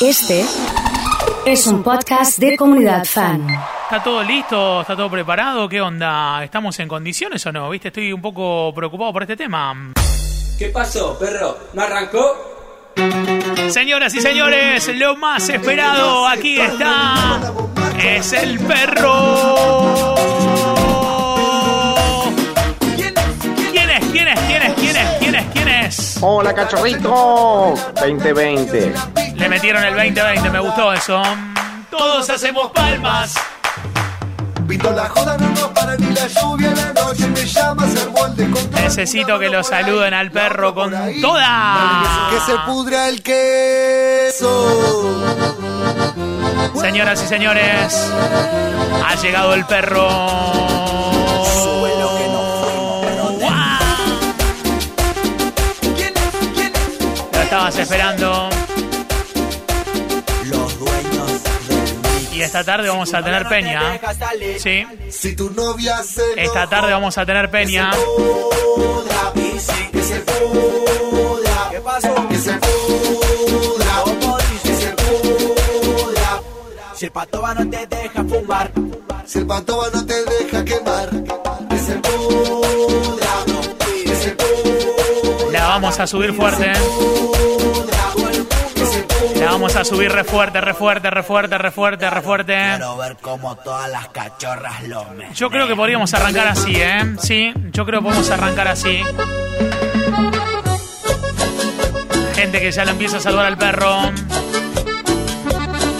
Este es un podcast de comunidad fan. ¿Está todo listo? ¿Está todo preparado? ¿Qué onda? ¿Estamos en condiciones o no? ¿Viste? Estoy un poco preocupado por este tema. ¿Qué pasó, perro? ¿No arrancó? Señoras y señores, lo más esperado aquí está. Es el perro. ¿Quién es? ¿Quién es? ¿Quién es? ¿Quién es? ¿Quién es? ¿Quién es? Hola cachorrito 2020. Le metieron el 2020, me gustó eso. Todos hacemos palmas. Pito la joda, no nos para ni la lluvia en la noche me llama ser molde con Necesito que lo saluden al perro con Que toda. se pudra el queso. Señoras y señores, ha llegado el perro. Lo estabas esperando. Y esta tarde vamos a tener peña. Sí, Si tu novia se esta tarde vamos a tener peña. ¿qué pasó? que se. Si el patoba no te deja fumar, Si el pantoba no te deja quemar, que se pudra, que se pudra, La vamos a subir fuerte. ¿eh? La vamos a subir re fuerte, re fuerte, re fuerte, re fuerte, re fuerte. quiero ver cómo todas las cachorras lo. Yo creo que podríamos arrancar así, ¿eh? Sí, yo creo que podemos arrancar así. Gente que ya lo empieza a saludar al perro.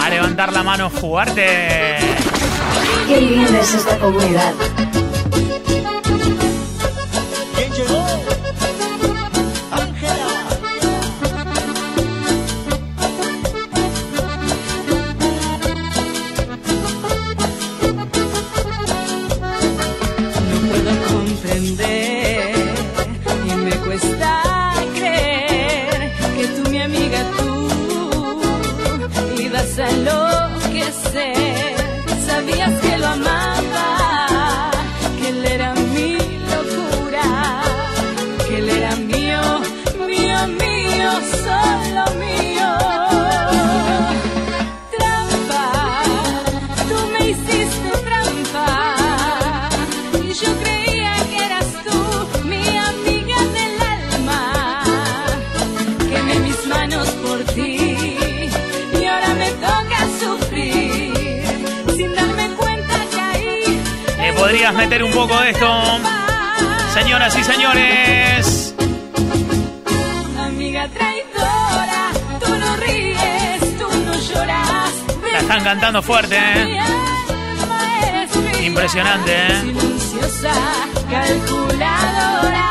A levantar la mano fuerte. Qué linda es esta comunidad. and ¿Le podrías meter un poco de esto? Señoras y señores. Amiga traidora, tú no ríes, tú no lloras. La están cantando fuerte, ¿eh? Impresionante, ¿eh? Calculadora,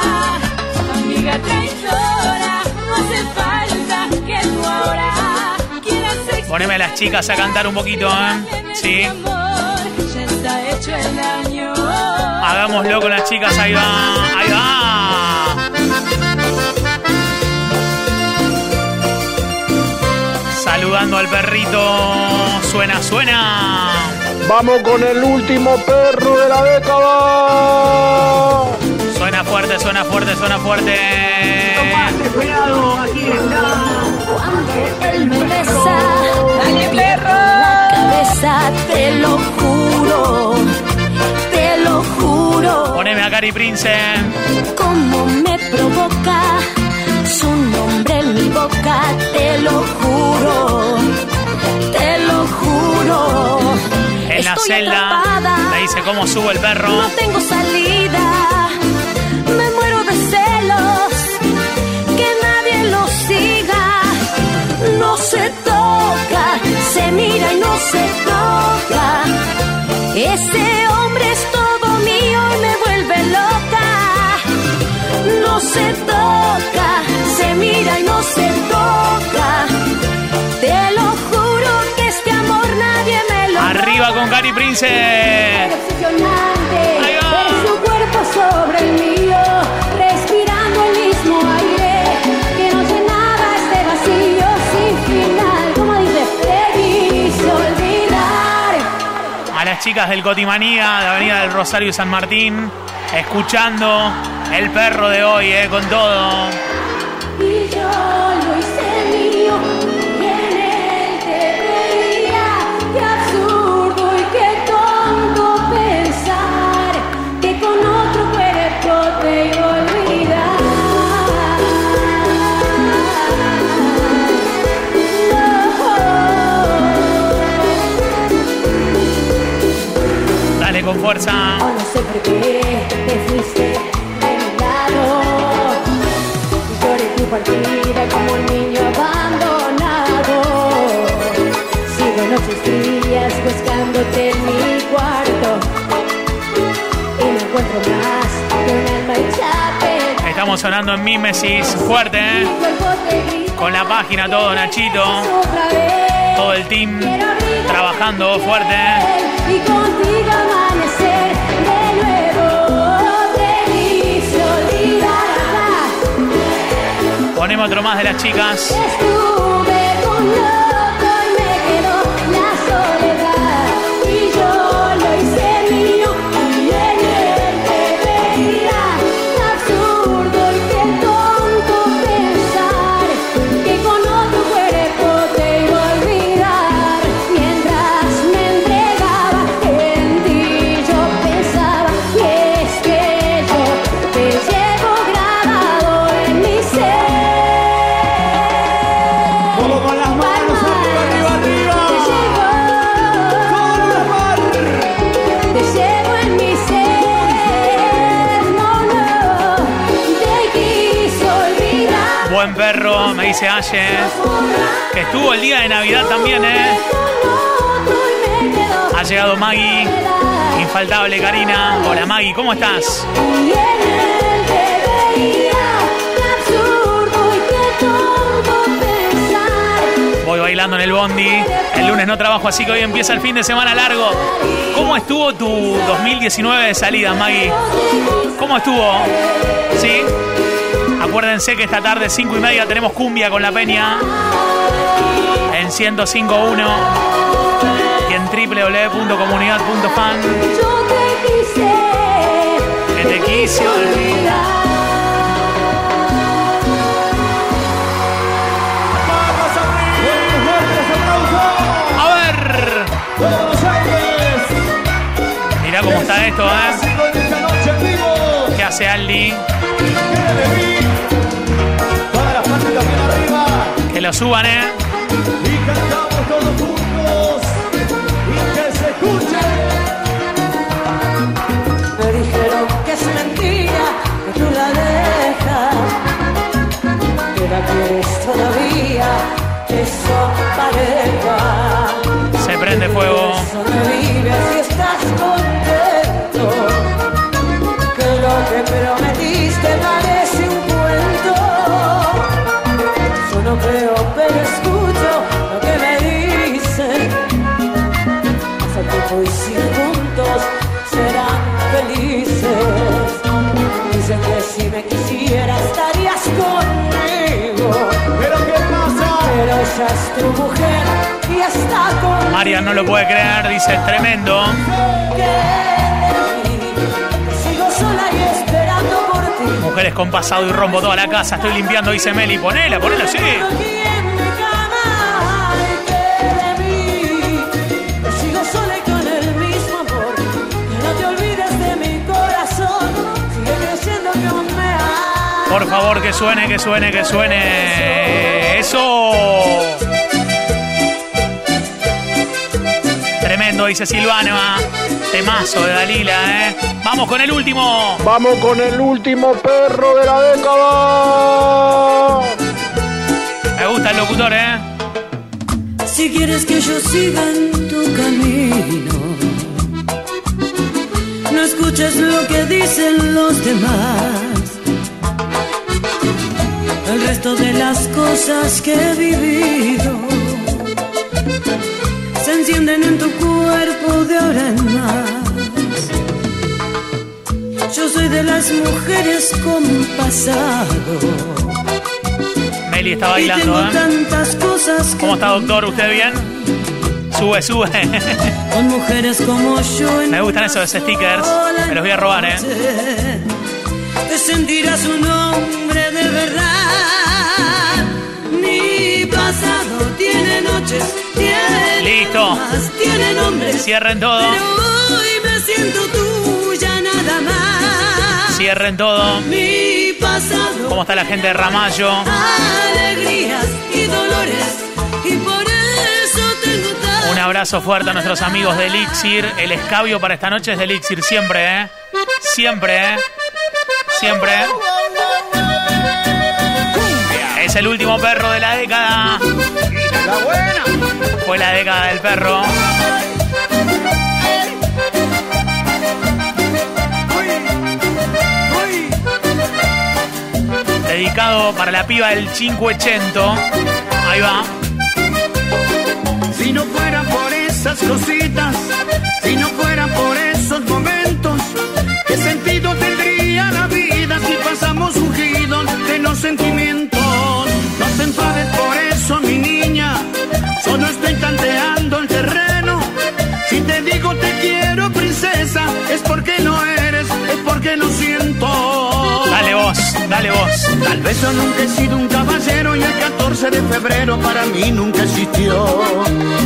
amiga traidora, no hace falta que tú ahora quieras Poneme a las chicas a cantar un poquito, ¿eh? Sí. Ya está hecho el daño. Hagámoslo con las chicas, ahí va, ahí va. Saludando al perrito. Suena, suena. Vamos con el último perro de la década. Suena fuerte, suena fuerte, suena fuerte. Cuando él me besa, dale perro. La cabeza, te lo juro, lo juro. Poneme a Cari Prince. Cómo me provoca su nombre en mi boca, te lo juro, te lo juro. En la Estoy celda. atrapada. Me dice cómo subo el perro. No tengo salida, me muero de celos, que nadie lo siga. No se toca, se mira y no se toca. Ese toca, se mira y no se toca. Te lo juro que este amor nadie me lo Arriba con Cari Prince. Obsesionante, Ahí va. ver su cuerpo sobre el mío, respirando el mismo aire que no llenaba este vacío sin final. Como dice, te quise olvidar. A las chicas del Cotimanía, de Avenida del Rosario y San Martín, escuchando el perro de hoy, eh, con todo. Y yo lo hice mío, y en él te veía. Qué absurdo y qué tonto pensar que con otro cuerpo te iba a Dale con fuerza. Oh, no sé por qué te fuiste. Estamos sonando en Mimesis fuerte, ¿eh? Con la página todo, Nachito. Todo el team trabajando fuerte. ¿eh? Ponemos otro más de las chicas. Dice Aye. Que estuvo el día de Navidad también, ¿eh? Ha llegado Maggie. Infaltable Karina. Hola Maggie, ¿cómo estás? Voy bailando en el bondi. El lunes no trabajo, así que hoy empieza el fin de semana largo. ¿Cómo estuvo tu 2019 de salida, Maggie? ¿Cómo estuvo? ¿Sí? Acuérdense que esta tarde, 5 y media, tenemos cumbia con la peña. En 105.1 y en www.comunidad.fan. Que te quise olvidar. Mirá cómo está esto, ¿eh? ¿Qué hace Aldi? Lo suban, ¿eh? Y cantamos todos juntos. Y que se escuche. Me dijeron que es mentira que tú la dejas, que la quieres todavía, que son pareja. Se prende fuego. Pero ella es tu mujer y está conmigo. María no lo puede creer, dice, tremendo. Sigo sola y esperando por ti. Mujeres con pasado y rompo toda la casa, estoy limpiando, dice Meli. Ponela, ponela, sí. Por favor, que suene, que suene, que suene. Eso. Tremendo, dice Silvana. Temazo de Dalila, ¿eh? Vamos con el último. Vamos con el último perro de la década. Me gusta el locutor, ¿eh? Si quieres que yo siga en tu camino, no escuches lo que dicen los demás. El resto de las cosas que he vivido encienden en tu cuerpo de ahora en más. Yo soy de las mujeres con pasado. Meli está y tengo bailando, ¿eh? tantas cosas ¿Cómo está, doctor? ¿Usted bien? Sube, sube. Con mujeres como yo en Me gustan esos stickers. Me los voy a robar, ¿eh? Te sentirás un hombre de verdad. Tiene noches, tiene Listo. más, tiene nombres. Cierren todo. Pero hoy me siento tuya nada más. Cierren todo. Mi pasado. ¿Cómo está la gente de Ramallo? Alegrías y dolores. Y por eso tengo tanto Un abrazo fuerte a nuestros amigos de Elixir. El escabio para esta noche es de Elixir, siempre, ¿eh? Siempre, ¿eh? Siempre. Es el último perro de la década. La buena. Fue la década del perro. Dedicado para la piba del 580. Ahí va. Si no fuera por esas cositas, si no fuera por esos momentos, ¿qué sentido tendría la vida si pasamos ungidos de los sentimientos? No te enfades por eso, mi niña, solo estoy tanteando el terreno. Si te digo te quiero, princesa, es porque no eres, es porque no siento. Dale vos, dale vos. Tal vez yo nunca he sido un caballero y el 14 de febrero para mí nunca existió.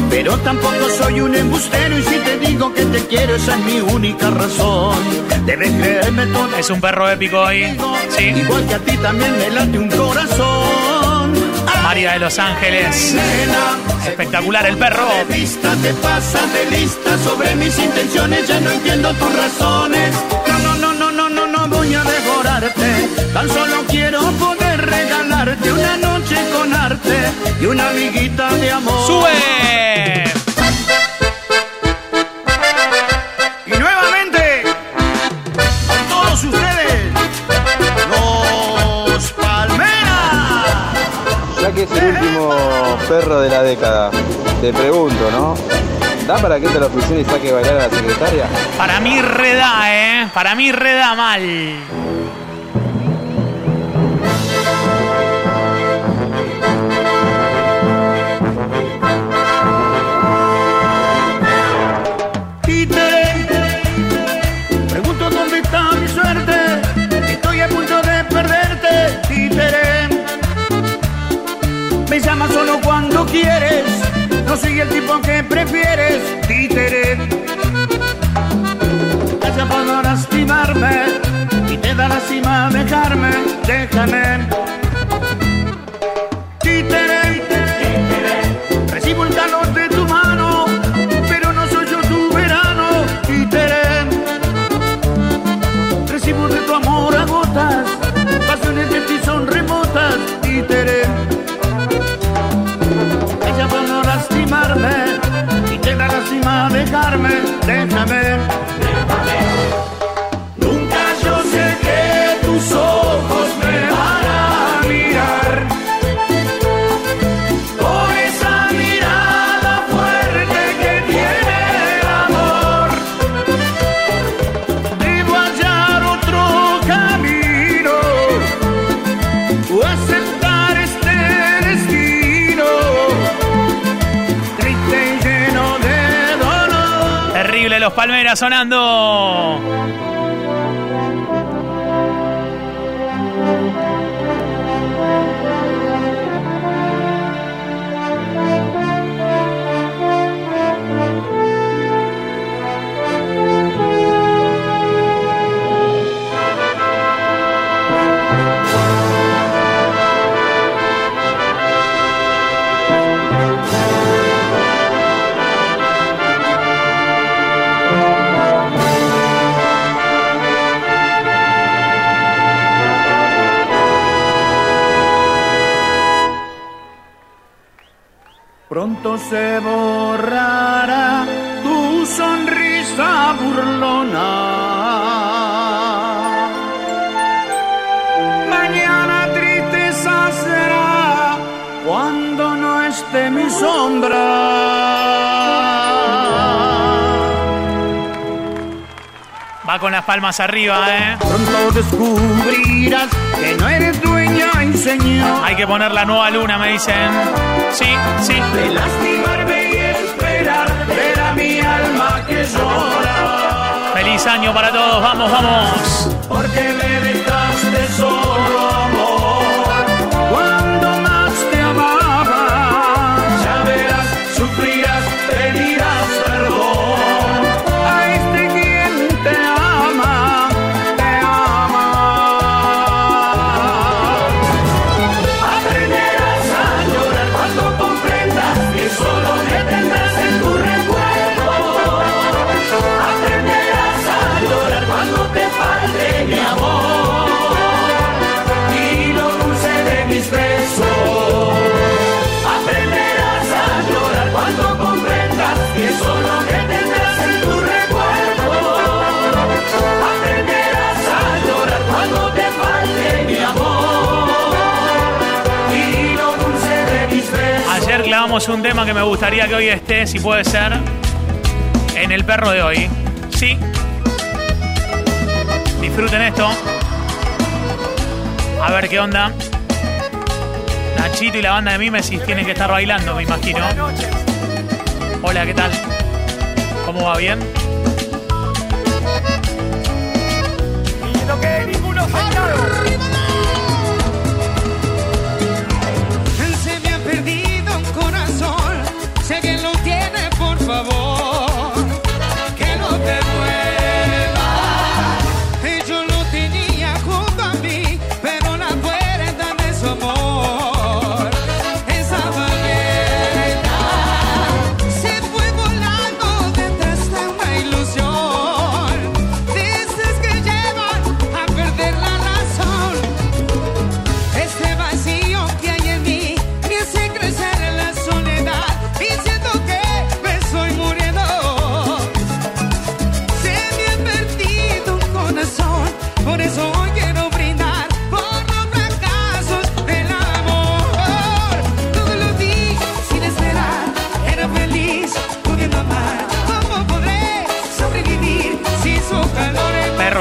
Pero tampoco soy un embustero y si te digo que te quiero esa es mi única razón. Debes creerme todo. Es un perro épico hoy. Sí. Igual que a ti también me late un corazón. María de Los Ángeles. Espectacular el perro. de vista te de lista sobre mis intenciones, ya no entiendo tus razones. No, no, no, no, no, no, no voy a devorarte. Tan solo quiero poder regalarte una noche con arte y una amiguita de amor. ¡Sube! Perro de la década, te pregunto, ¿no? ¿Da para que entre a la oficina y saque bailar a la secretaria? Para mí reda, ¿eh? Para mí reda mal. No soy el tipo que prefieres, títere. Calla para no lastimarme y te da lástima dejarme, déjame. Palmeras sonando. Pronto se borrará tu sonrisa burlona. Mañana tristeza será cuando no esté mi sombra. Va con las palmas arriba, ¿eh? Pronto descubrirás que no eres dueña Hay que poner la nueva luna, me dicen. Sí, sí. de lastimarme y esperar ver a mi alma que llora. Feliz año para todos. Vamos, vamos. Porque me dejaste solo grabamos un tema que me gustaría que hoy esté, si puede ser, en el perro de hoy. Sí. Disfruten esto. A ver qué onda. Nachito y la banda de Mimesis tienen que estar bailando, me imagino. Hola, ¿qué tal? ¿Cómo va? ¿Bien? Se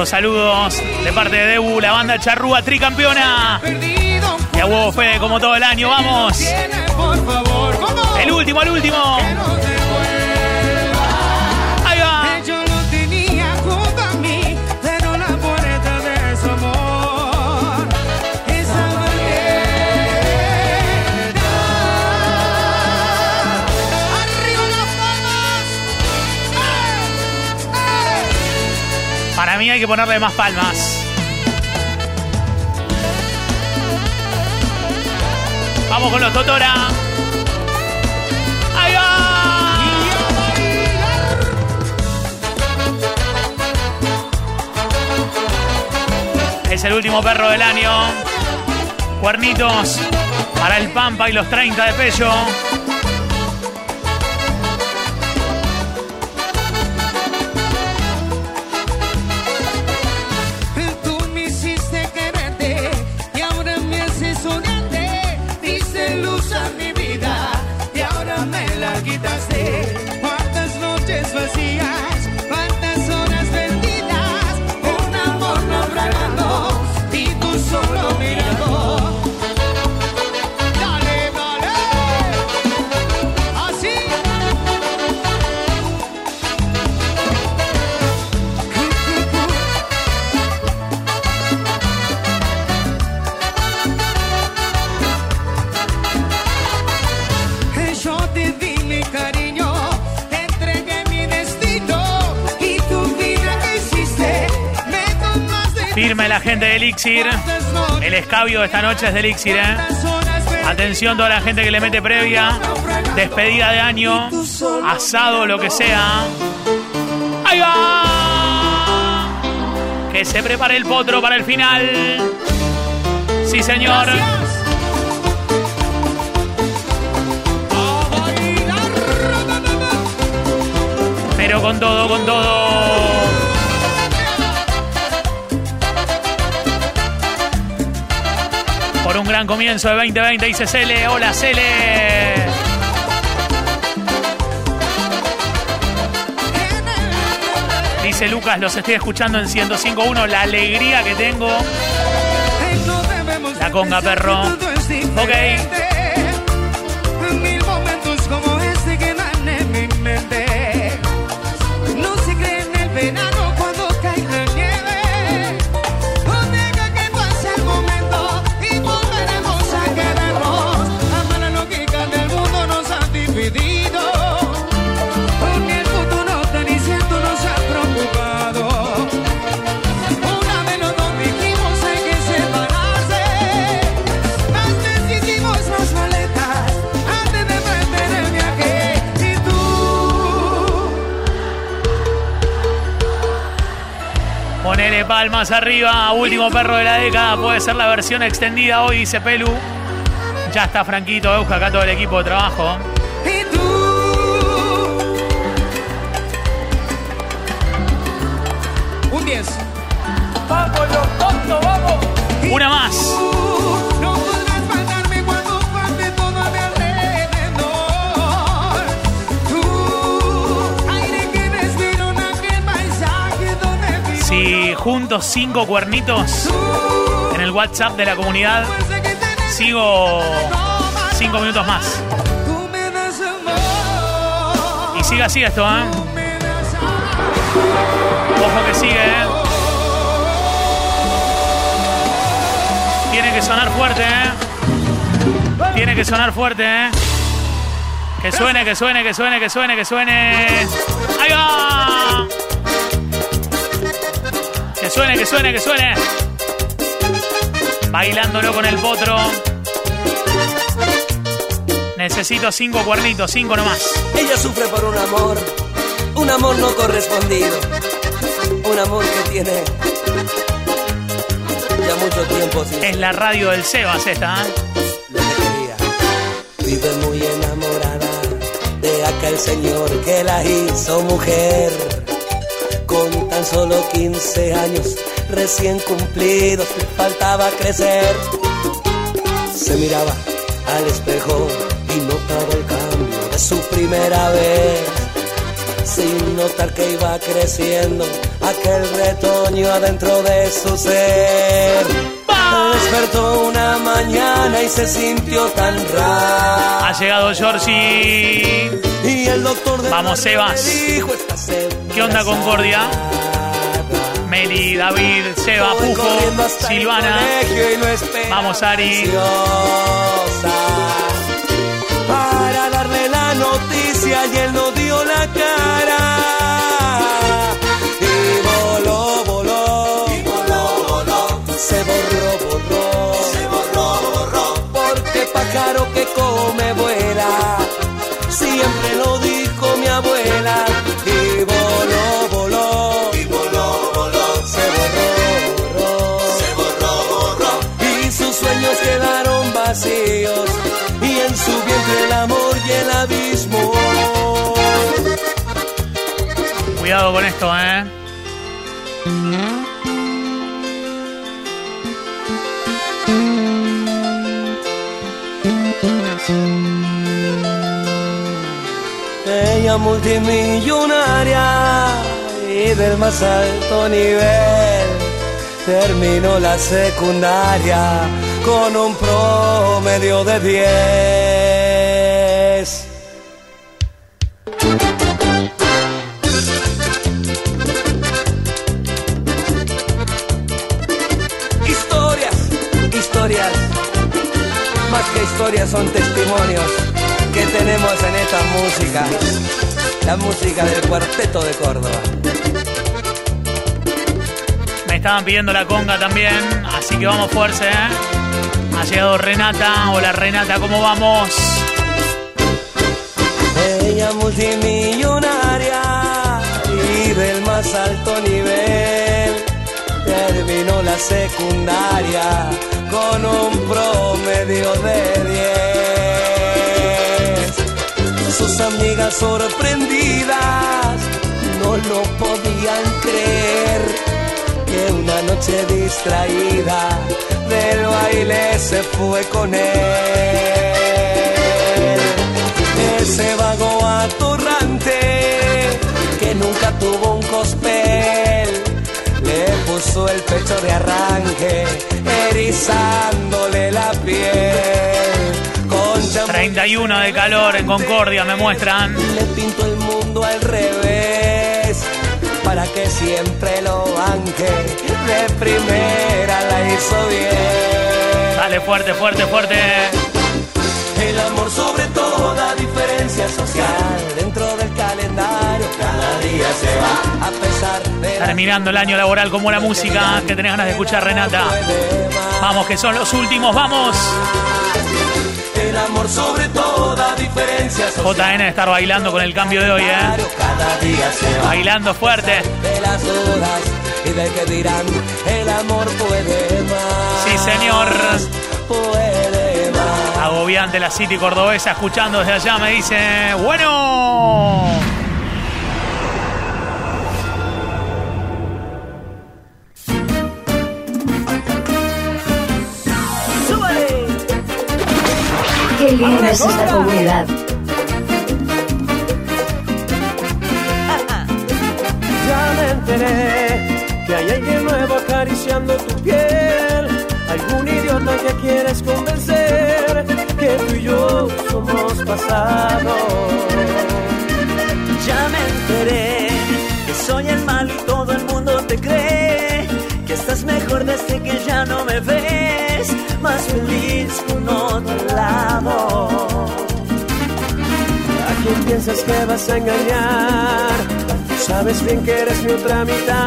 saludos de parte de Debu, la banda charrúa tricampeona. Y a huevo Fede, como todo el año, vamos. El último, el último. Para mí hay que ponerle más palmas. Vamos con los Totora. Ahí va. Es el último perro del año. Cuernitos para el Pampa y los 30 de Pello. Gente de Elixir. El escabio esta noche es de Elixir, ¿eh? Atención toda la gente que le mete previa. Despedida de año. Asado, lo que sea. ¡Ahí va! Que se prepare el potro para el final. Sí, señor. Pero con todo, con todo. Un gran comienzo de 2020, dice Cele. Hola, Cele. Dice Lucas, los estoy escuchando en 105.1. La alegría que tengo. La conga, perro. Ok. Ponele palmas arriba. Último perro de la década. Puede ser la versión extendida hoy, dice Pelu. Ya está Franquito, Euska, acá todo el equipo de trabajo. Un 10. Una más. No podrás faltarme cuando juntos cinco cuernitos en el WhatsApp de la comunidad. Sigo cinco minutos más. Y sigue así esto, ¿eh? Ojo que sigue, ¿eh? Tiene que sonar fuerte, ¿eh? Tiene que sonar fuerte, ¿eh? Que suene, que suene, que suene, que suene, que suene. ¡Ahí va! Que suene, que suene, que suene. Bailándolo con el potro. Necesito cinco cuernitos, cinco nomás. Ella sufre por un amor, un amor no correspondido, un amor que tiene ya mucho tiempo sin Es la radio del Sebas esta, ¿eh? lo que quería. Vive muy enamorada de aquel señor que la hizo mujer. Con tan solo 15 años recién cumplidos le faltaba crecer. Se miraba al espejo y notaba el cambio de su primera vez. Sin notar que iba creciendo aquel retoño adentro de su ser. Despertó una mañana y se sintió tan raro. Ha llegado Georgie. Y el doctor de Vamos, Sebas. dijo, "Estás ¿Qué onda, Concordia? embarazada". Meli, David, Seba, Pujo, Silvana. Vamos, Ari. Para darle la noticia y él no dio la cara. Y voló, voló. Y voló, voló. Se borró, borró. Se borró, borró. Porque pájaro que come vuela. Siempre lo dijo mi abuela. Vacíos. Y en su vientre el amor y el abismo. Cuidado con esto, ¿eh? Ella multimillonaria y del más alto nivel terminó la secundaria con un promedio de 10. Historias, historias, más que historias son testimonios que tenemos en esta música, la música del cuarteto de Córdoba. Me estaban pidiendo la conga también, así que vamos fuerza, ¿eh? Ha llegado Renata. Hola Renata, ¿cómo vamos? Ella multimillonaria y del más alto nivel terminó la secundaria con un promedio de 10. Sus amigas sorprendidas no lo podían creer que una noche distraída del baile se fue con él. Ese vago atorrante que nunca tuvo un cospel le puso el pecho de arranque, erizándole la piel. Con champú 31 de calor en Concordia, me muestran. le pintó el mundo al revés para que siempre lo banque. De primera la hizo bien. Dale fuerte, fuerte, fuerte. El amor sobre toda diferencia social dentro del calendario cada día se va a pesar de Terminando el año laboral como la música que tenés ganas de escuchar, Renata. Vamos, que son los últimos, vamos. El amor sobre toda diferencia social JN de estar bailando con el cambio de hoy, ¿eh? cada fuerte. de las dudas y de que dirán el amor puede más. Sí, señor. Puede más. Agobiante la City cordobesa, escuchando desde allá, me dice, bueno. Qué linda es esta comunidad. Que hay alguien nuevo acariciando tu piel. Algún idiota que quieres convencer que tú y yo somos pasado. Ya me enteré que soy el mal y todo el mundo te cree que estás mejor desde que ya no me ves, más feliz con otro lado. ¿A quién piensas que vas a engañar? Sabes bien que eres mi otra mitad.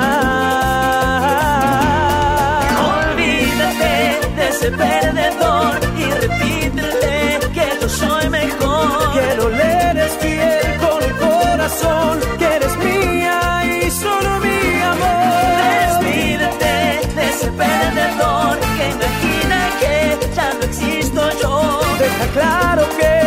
Olvídate de ese perdedor y repítele que yo soy mejor. Que no le eres fiel con el corazón, que eres mía y solo mi amor. Despídete de ese perdedor que imagina que ya no existo yo. Deja claro que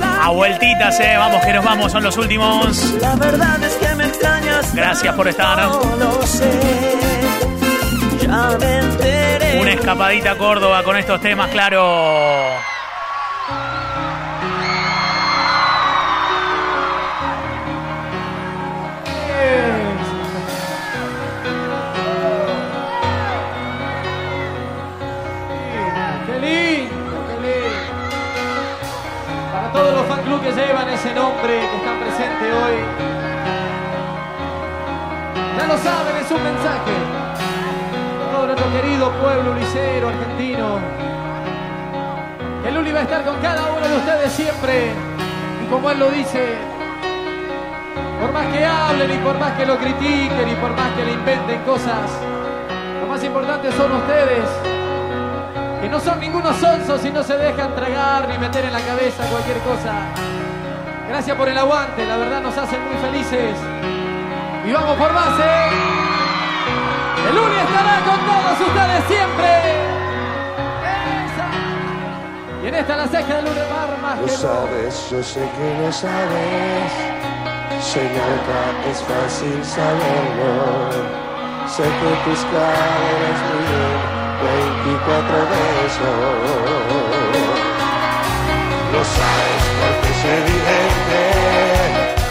a vueltitas, eh. Vamos que nos vamos, son los últimos. La verdad es que me extrañas. Gracias por estar. Lo sé. Ya me enteré. Una escapadita a Córdoba con estos temas, claro. Que llevan ese nombre, que están presentes hoy. Ya lo saben, es un mensaje. Todo nuestro querido pueblo licero argentino. Que Luli va a estar con cada uno de ustedes siempre. Y como él lo dice, por más que hablen y por más que lo critiquen y por más que le inventen cosas, lo más importante son ustedes que no son ningunos sonsos y no se dejan tragar ni meter en la cabeza cualquier cosa. Gracias por el aguante, la verdad nos hacen muy felices. Y vamos por más, ¿eh? El lunes estará con todos ustedes siempre. Esa. Y en esta la ceja del lunes bar más Lo que sabes, yo sé que lo sabes. Señorita, es fácil saberlo. Sé que tus caderas miden 24 besos. Lo sabes porque es evidente.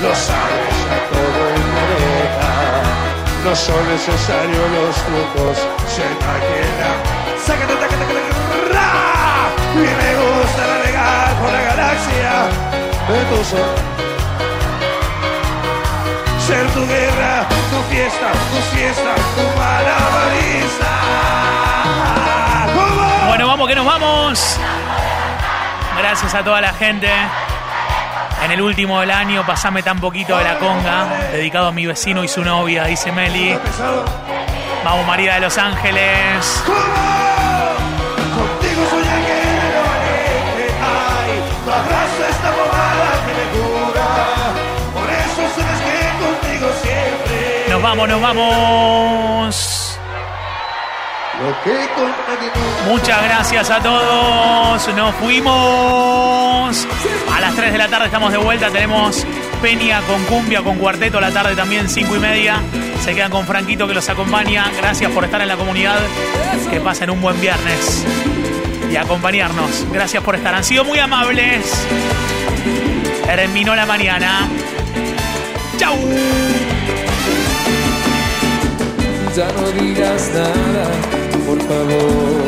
Lo sabes a todo el planeta. No son necesarios los trucos. Se imagina. Sácate, sácate, sácate. Y me gusta navegar por la galaxia de tus ojos. Ser tu guerra, tu fiesta, tu fiesta, tu. Bueno, vamos que nos vamos. Gracias a toda la gente. En el último del año, pasame tan poquito de la conga, dedicado a mi vecino y su novia, dice Meli. Vamos, María de Los Ángeles. Nos vamos, nos vamos. Muchas gracias a todos. Nos fuimos. A las 3 de la tarde estamos de vuelta. Tenemos Peña con Cumbia, con Cuarteto. A la tarde también, 5 y media. Se quedan con Franquito que los acompaña. Gracias por estar en la comunidad. Que pasen un buen viernes y acompañarnos. Gracias por estar. Han sido muy amables. Terminó la mañana. Chau. Ya no digas nada, por favor.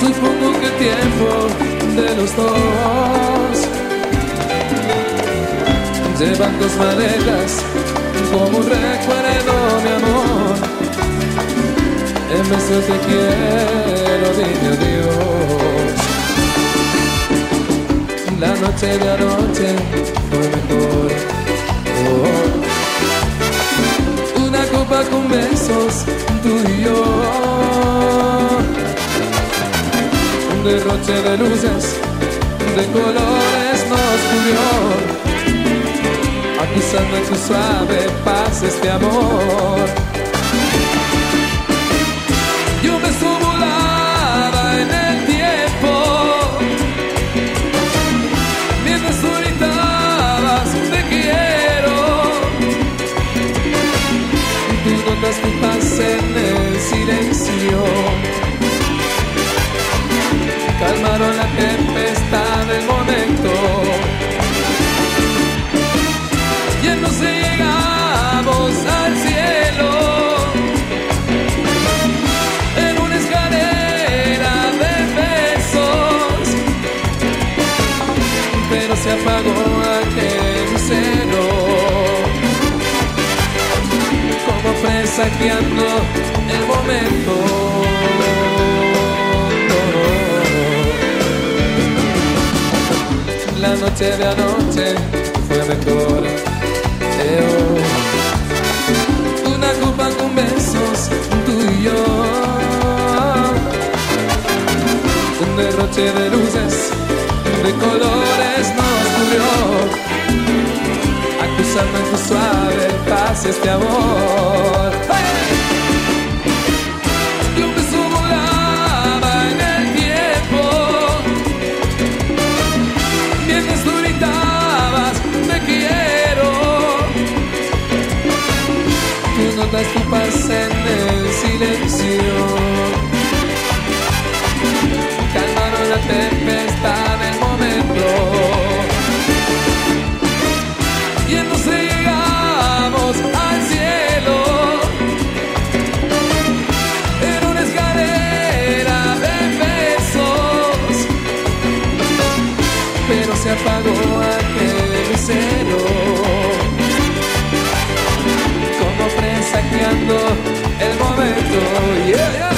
Supongo que tiempo de los dos llevan dos maletas como un recuerdo, mi amor. En vez te quiero, dime adiós. La noche de anoche fue mejor. Oh. Copa con besos, tú y yo. Un derroche de luces, de colores nos cubrió. Acusando en su suave paz este amor. Se apagó aquel lucero. Como presagiando el momento. La noche de anoche fue mejor. Una copa con besos, tú y yo. Un derroche de luces, de colores Acusando en tu suave paz este amor. ¡Hey! Y un volaba en el tiempo. Mientras tú gritabas, te quiero. Tú notas tu paz en el silencio. Calmaron la tempestad apagó aquel lucero. Como presagiando el momento. Yeah.